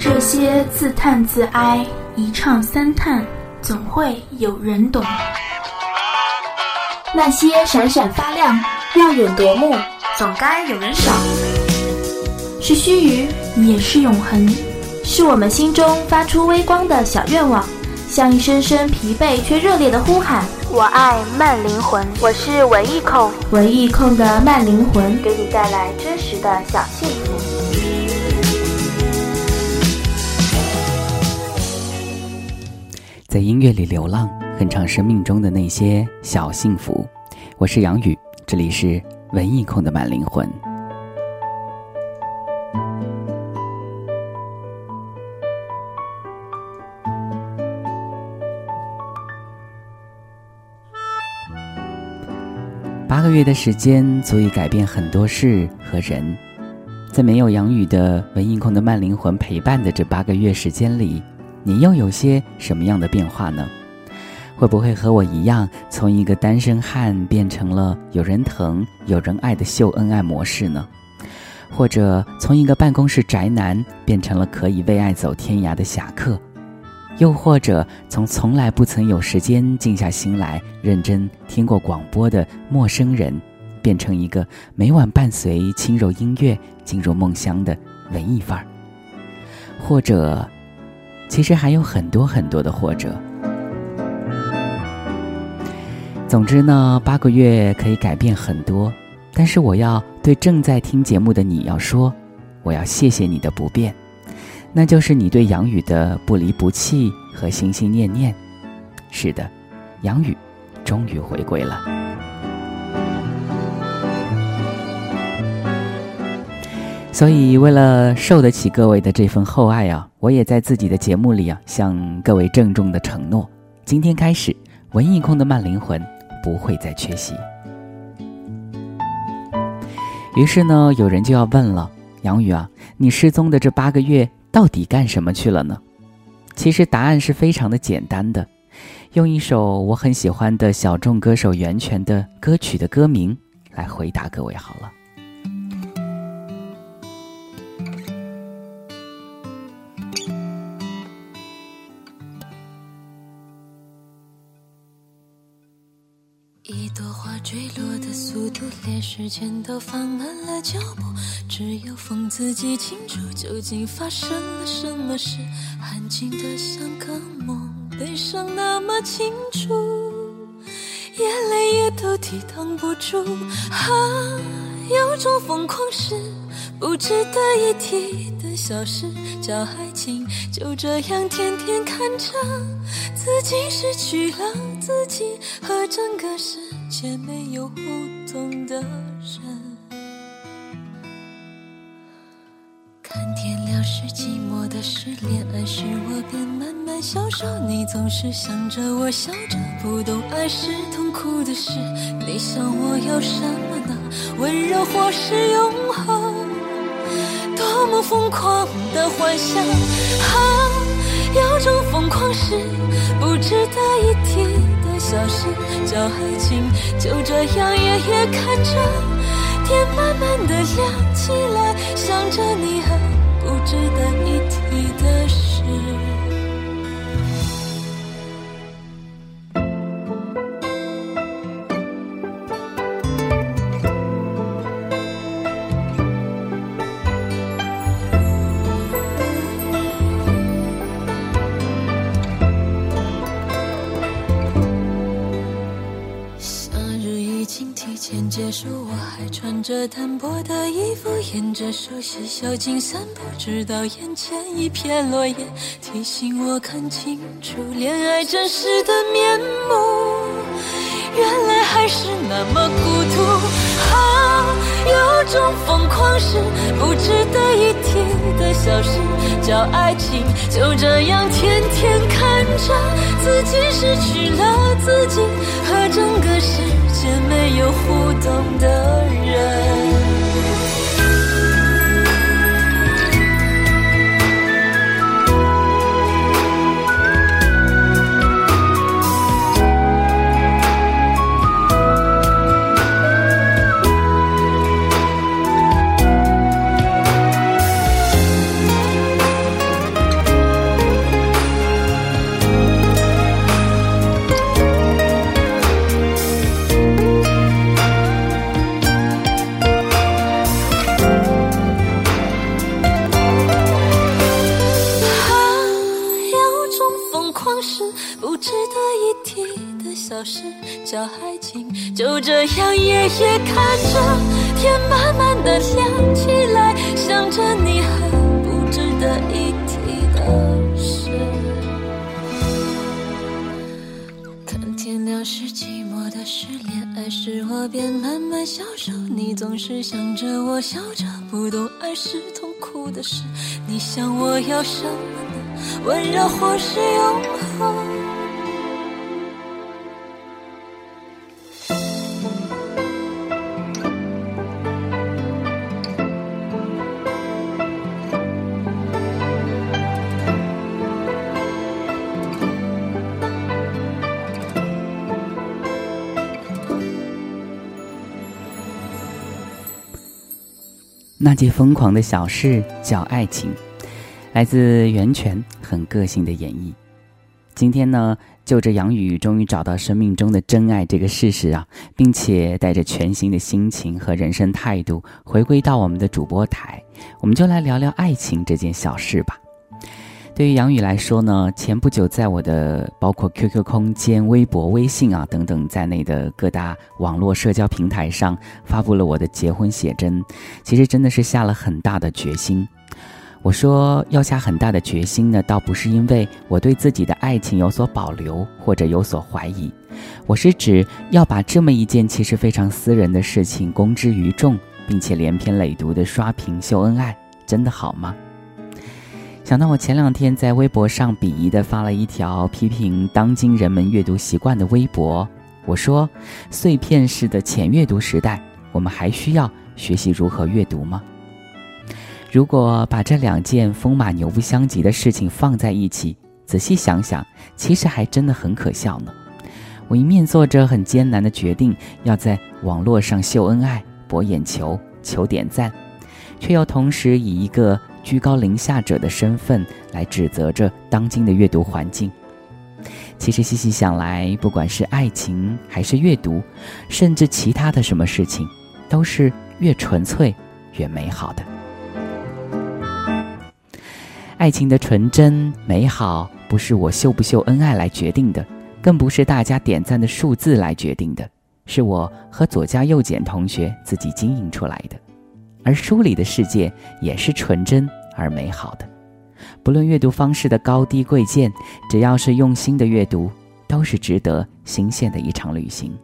这些自叹自哀，一唱三叹，总会有人懂。那些闪闪发亮、耀眼夺目，总该有人赏。是须臾，也是永恒，是我们心中发出微光的小愿望，像一声声疲惫却热烈的呼喊。我爱慢灵魂，我是文艺控，文艺控的慢灵魂，给你带来真实的小幸福。在音乐里流浪，哼唱生命中的那些小幸福。我是杨宇，这里是文艺控的慢灵魂。八个月的时间足以改变很多事和人，在没有杨宇的文艺控的慢灵魂陪伴的这八个月时间里，你又有些什么样的变化呢？会不会和我一样，从一个单身汉变成了有人疼、有人爱的秀恩爱模式呢？或者从一个办公室宅男变成了可以为爱走天涯的侠客？又或者从从来不曾有时间静下心来认真听过广播的陌生人，变成一个每晚伴随轻柔音乐进入梦乡的文艺范儿？或者，其实还有很多很多的或者。总之呢，八个月可以改变很多，但是我要对正在听节目的你要说，我要谢谢你的不变。那就是你对杨宇的不离不弃和心心念念。是的，杨宇终于回归了。所以，为了受得起各位的这份厚爱啊，我也在自己的节目里啊，向各位郑重的承诺：今天开始，文艺控的慢灵魂不会再缺席。于是呢，有人就要问了：杨宇啊，你失踪的这八个月。到底干什么去了呢？其实答案是非常的简单的，用一首我很喜欢的小众歌手袁泉的歌曲的歌名来回答各位好了。时间都放慢了脚步。只有风自己清楚，究竟发生了什么事？安静的像个梦，悲伤那么清楚，眼泪也都抵挡不住。啊，有种疯狂是不值得一提的小事，叫爱情，就这样天天看着自己失去了自己，和整个世界没有互动的人。看天亮是寂寞的事，恋爱时我便慢慢消瘦。你总是想着我笑着，不懂爱是痛苦的事。你想我要什么呢？温柔或是永恒？多么疯狂的幻想！啊，有种疯狂是不值得一提小事，叫爱情就这样夜夜看着天慢慢的亮起来，想着你和。不值得一提的事。天结束，我还穿着单薄的衣服，沿着熟悉小径散步，直到眼前一片落叶，提醒我看清楚恋爱真实的面目。原来还是那么孤独，啊，有种疯狂是不值得一体的小事，叫爱情，就这样天天看着自己失去了自己和整个世界。没有互动的人。想着我笑着，不懂爱是痛苦的事。你想我要什么呢？温柔或是永恒？那件疯狂的小事叫爱情，来自袁泉，很个性的演绎。今天呢，就着杨宇终于找到生命中的真爱这个事实啊，并且带着全新的心情和人生态度回归到我们的主播台，我们就来聊聊爱情这件小事吧。对于杨宇来说呢，前不久在我的包括 QQ 空间、微博、微信啊等等在内的各大网络社交平台上发布了我的结婚写真，其实真的是下了很大的决心。我说要下很大的决心呢，倒不是因为我对自己的爱情有所保留或者有所怀疑，我是指要把这么一件其实非常私人的事情公之于众，并且连篇累牍的刷屏秀恩爱，真的好吗？想到我前两天在微博上鄙夷的发了一条批评当今人们阅读习惯的微博，我说：碎片式的浅阅读时代，我们还需要学习如何阅读吗？如果把这两件风马牛不相及的事情放在一起，仔细想想，其实还真的很可笑呢。我一面做着很艰难的决定，要在网络上秀恩爱、博眼球、求点赞，却又同时以一个。居高临下者的身份来指责着当今的阅读环境，其实细细想来，不管是爱情还是阅读，甚至其他的什么事情，都是越纯粹越美好的。爱情的纯真美好，不是我秀不秀恩爱来决定的，更不是大家点赞的数字来决定的，是我和左加右减同学自己经营出来的。而书里的世界也是纯真。而美好的，不论阅读方式的高低贵贱，只要是用心的阅读，都是值得新鲜的一场旅行。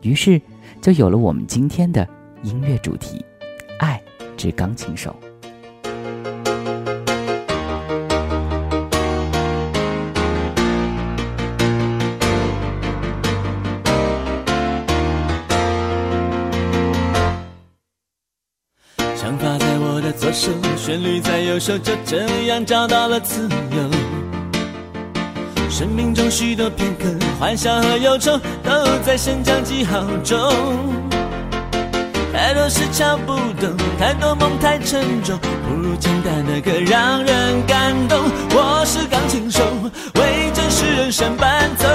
于是，就有了我们今天的音乐主题——爱之钢琴手。旋律在右手，就这样找到了自由。生命中许多片刻，欢笑和忧愁，都在升降记号中。太多事敲不动，太多梦太沉重，不如简单的歌让人感动。我是钢琴手，为真实人生伴奏。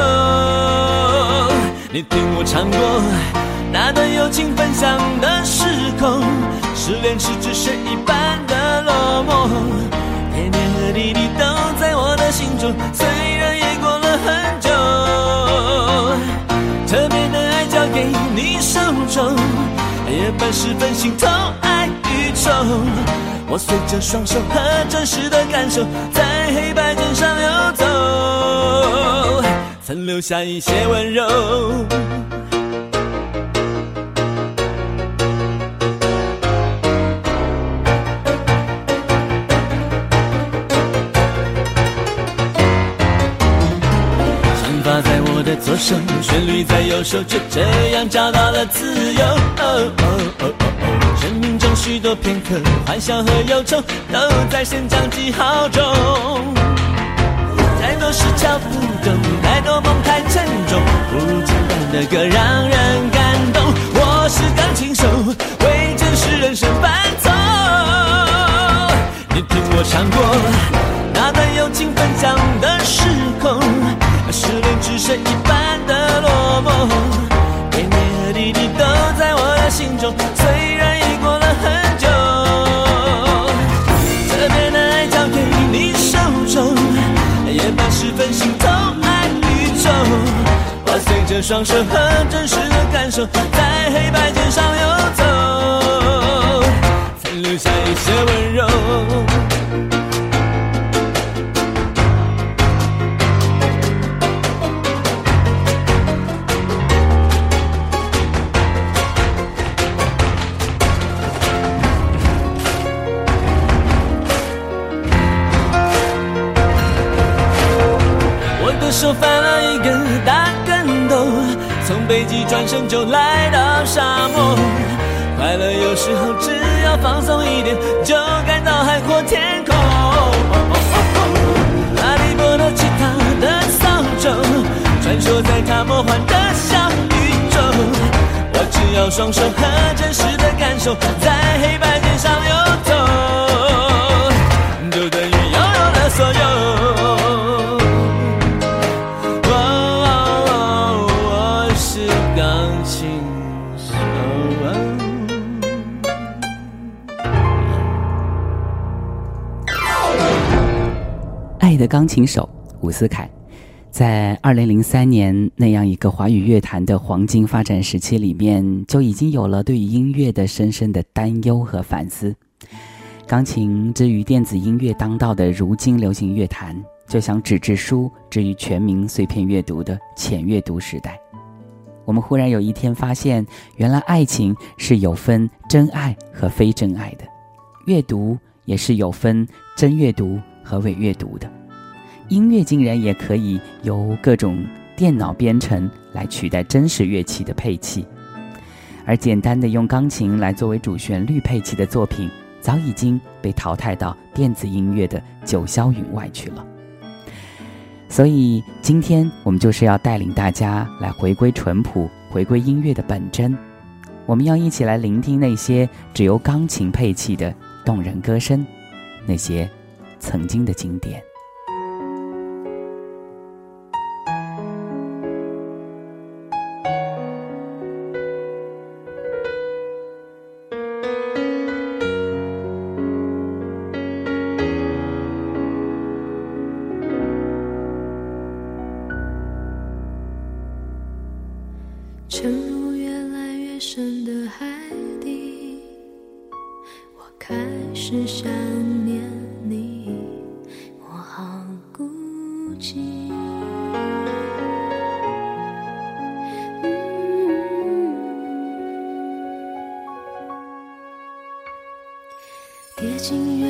你听我唱过那段友情分享的时空，失恋时只剩一半的。落寞，点点和滴滴都在我的心中，虽然也过了很久。特别的爱交给你手中，夜半时分心痛爱与愁。我随着双手和真实的感受，在黑白键上游走，曾留下一些温柔。左手旋律在右手，就这样找到了自由。哦哦哦哦哦生命中许多片刻，欢笑和忧愁都在升降记号中。太多事敲不懂，太多梦太沉重，不如简单的歌让人感动。双手和真实的感受，在黑白键上游走，残留下一些温柔。我的手翻了一个大，从北极转身就来到沙漠。快乐有时候只要放松一点，就感到海阔天空。阿利波的吉他的扫帚，穿梭在他魔幻的小宇宙。我只要双手和真实的感受，在黑白键上游走，就等于拥有了所有。钢琴手伍思凯，在二零零三年那样一个华语乐坛的黄金发展时期里面，就已经有了对于音乐的深深的担忧和反思。钢琴之于电子音乐当道的如今流行乐坛，就像纸质书之于全民碎片阅读的浅阅读时代。我们忽然有一天发现，原来爱情是有分真爱和非真爱的，阅读也是有分真阅读和伪阅读的。音乐竟然也可以由各种电脑编程来取代真实乐器的配器，而简单的用钢琴来作为主旋律配器的作品，早已经被淘汰到电子音乐的九霄云外去了。所以今天我们就是要带领大家来回归淳朴，回归音乐的本真。我们要一起来聆听那些只由钢琴配器的动人歌声，那些曾经的经典。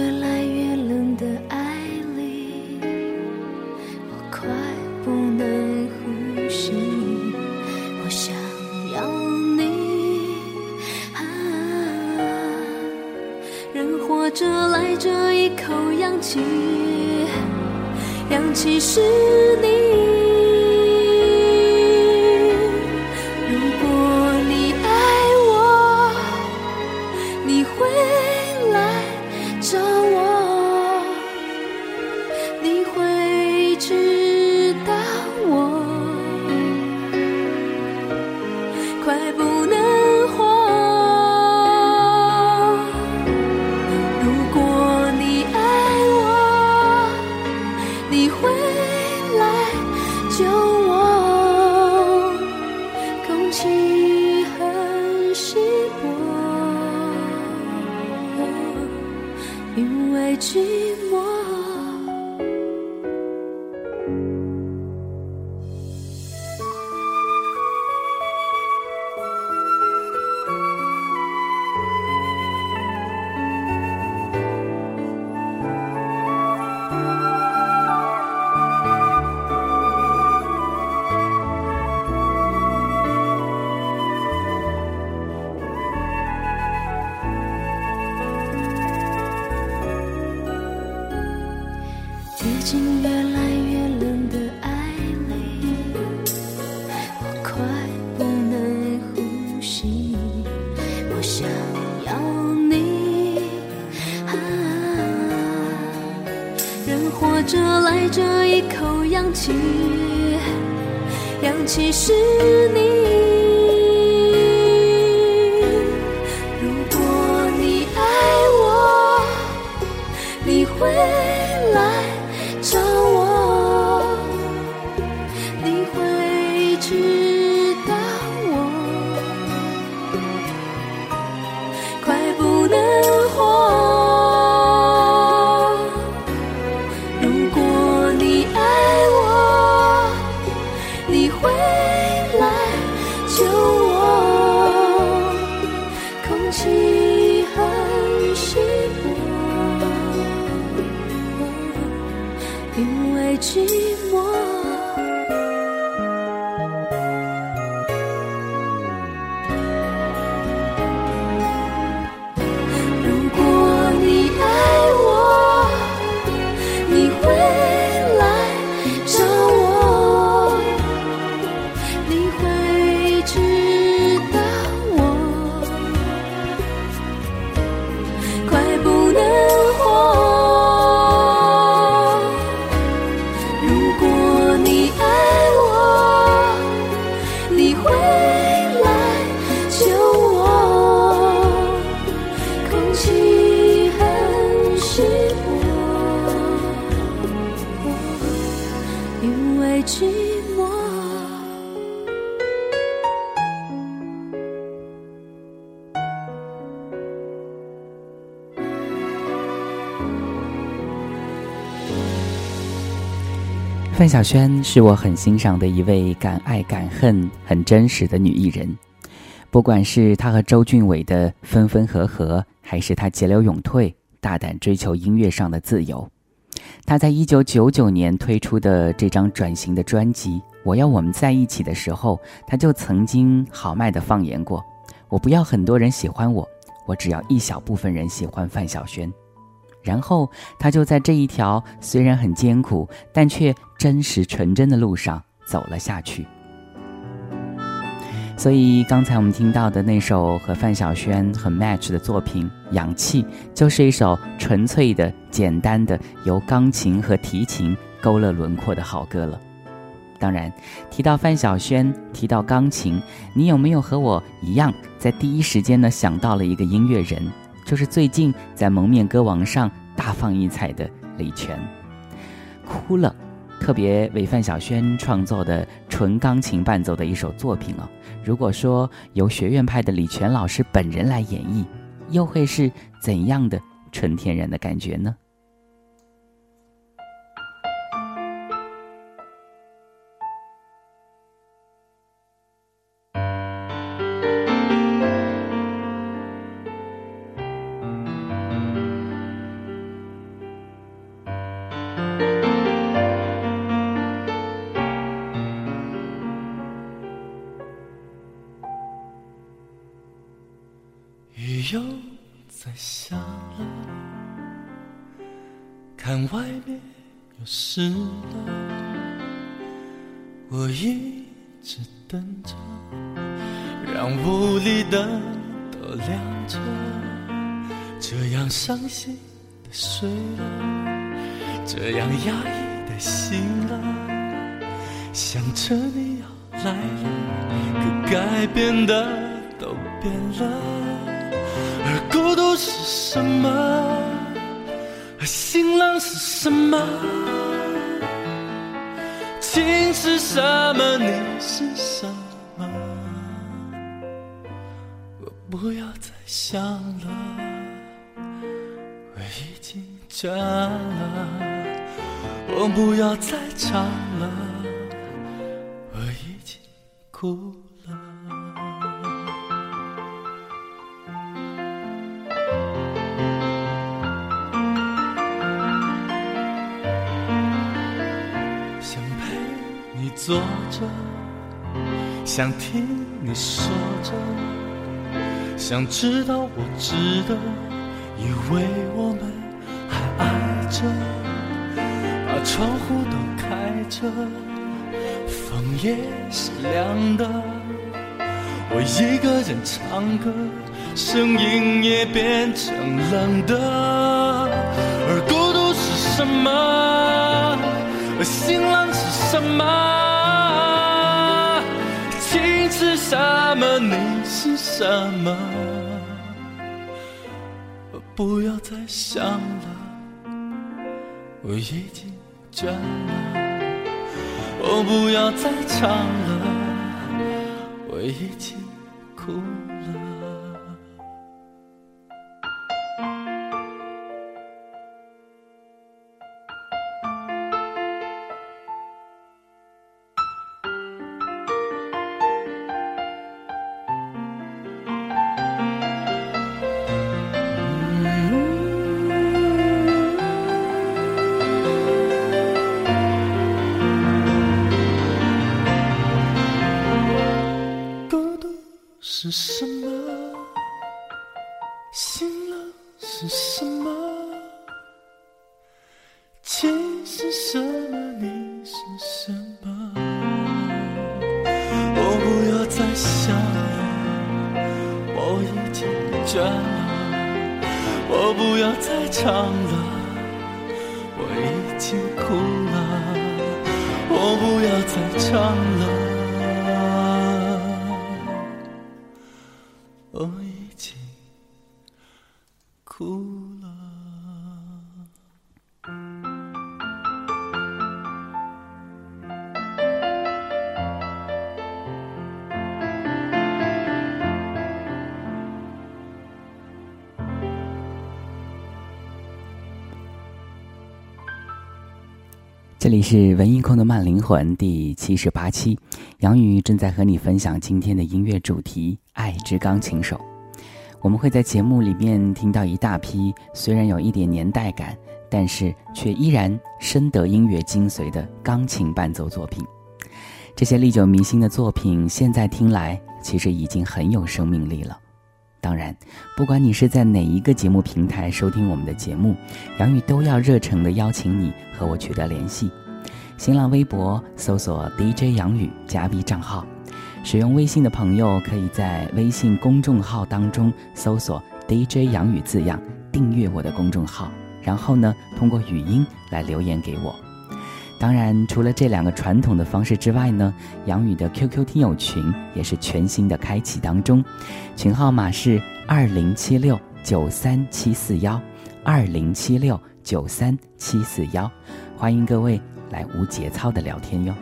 越来越冷的爱里我快不能呼吸我想要你。啊人活着赖着一口氧气氧气是你有我空气很稀薄因为寂活着来这一口氧气氧气是你。范晓萱是我很欣赏的一位敢爱敢恨、很真实的女艺人。不管是她和周俊伟的分分合合，还是她急流勇退、大胆追求音乐上的自由，他在一九九九年推出的这张转型的专辑《我要我们在一起》的时候，他就曾经豪迈地放言过：“我不要很多人喜欢我，我只要一小部分人喜欢范晓萱。”然后他就在这一条虽然很艰苦，但却真实纯真的路上走了下去。所以刚才我们听到的那首和范晓萱很 match 的作品《氧气》，就是一首纯粹的、简单的，由钢琴和提琴勾勒轮廓的好歌了。当然，提到范晓萱，提到钢琴，你有没有和我一样，在第一时间呢想到了一个音乐人？就是最近在蒙面歌王上大放异彩的李泉，哭了，特别为范晓萱创作的纯钢琴伴奏的一首作品哦。如果说由学院派的李泉老师本人来演绎，又会是怎样的纯天然的感觉呢？又在下了，看外面又湿了，我一直等着，让屋里灯都亮着，这样伤心的睡了，这样压抑的醒了，想着你要来了，可改变的都变了，孤独是什么？而心冷是什么？情是什么？你是什么？我不要再想了，我已经倦了。我不要再唱了，我已经哭。坐着，想听你说着，想知道我值得，以为我们还爱着，把窗户都开着，风也是凉的，我一个人唱歌，声音也变成冷的，而孤独是什么？而心冷是什么？什么？你是什么？我不要再想了，我已经倦了。我，不要再唱了，我已经哭了。是什这里是文艺控的慢灵魂第七十八期，杨宇正在和你分享今天的音乐主题《爱之钢琴手》。我们会在节目里面听到一大批虽然有一点年代感，但是却依然深得音乐精髓的钢琴伴奏作品。这些历久弥新的作品，现在听来其实已经很有生命力了。当然，不管你是在哪一个节目平台收听我们的节目，杨宇都要热诚地邀请你和我取得联系。新浪微博搜索 DJ 杨宇加 V 账号，使用微信的朋友可以在微信公众号当中搜索 DJ 杨宇字样，订阅我的公众号，然后呢，通过语音来留言给我。当然，除了这两个传统的方式之外呢，杨宇的 QQ 听友群也是全新的开启当中，群号码是二零七六九三七四幺，二零七六九三七四幺，欢迎各位来无节操的聊天哟。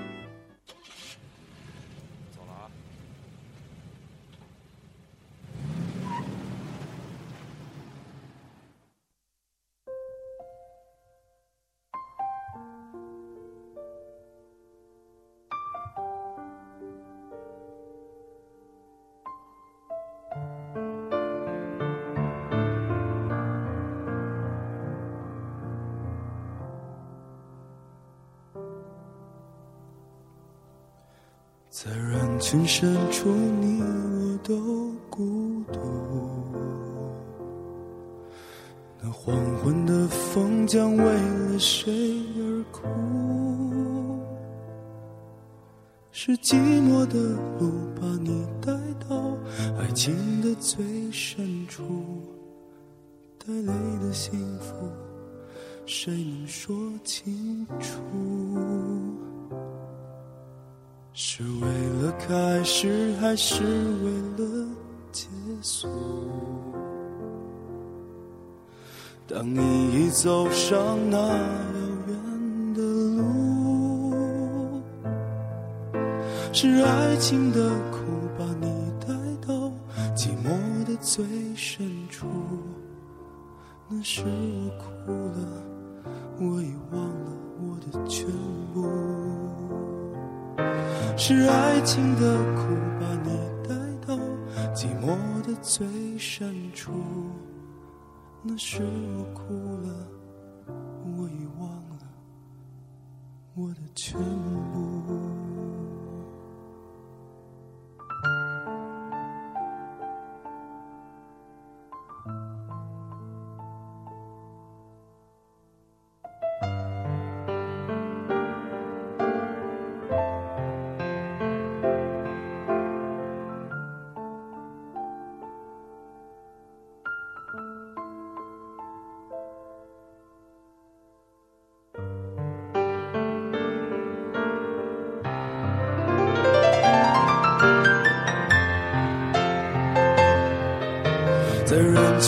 在人群深处，你我都孤独。那黄昏的风将为了谁而哭？是寂寞的路把你带到爱情的最深处，带泪的幸福，谁能说清楚？是为了开始，还是为了结束？当你已走上那遥远的路，是爱情的苦把你带到寂寞的最深处。那时我哭了，我已忘了我的全部。是爱情的苦把你带到寂寞的最深处。那时我哭了，我已忘了我的全部。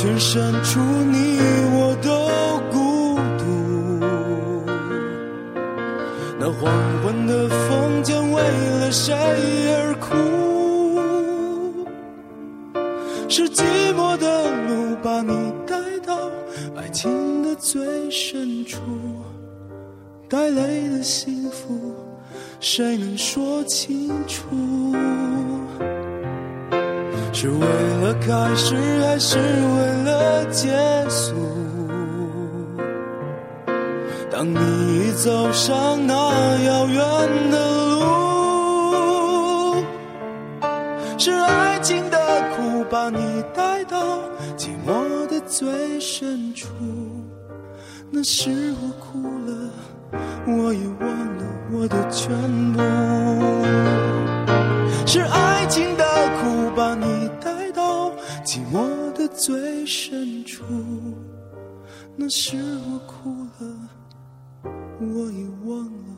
人群深处，你我都孤独。那黄昏的风将为了谁而哭？是寂寞的路把你带到爱情的最深处，带泪的幸福，谁能说清楚？是为了开始，还是为结束？当你走上那遥远的路，是爱情的苦把你带到寂寞的最深处。那时我哭了，我也忘了我的全部。是爱最深处。那时我哭了，我已忘了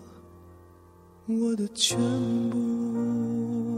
我的全部。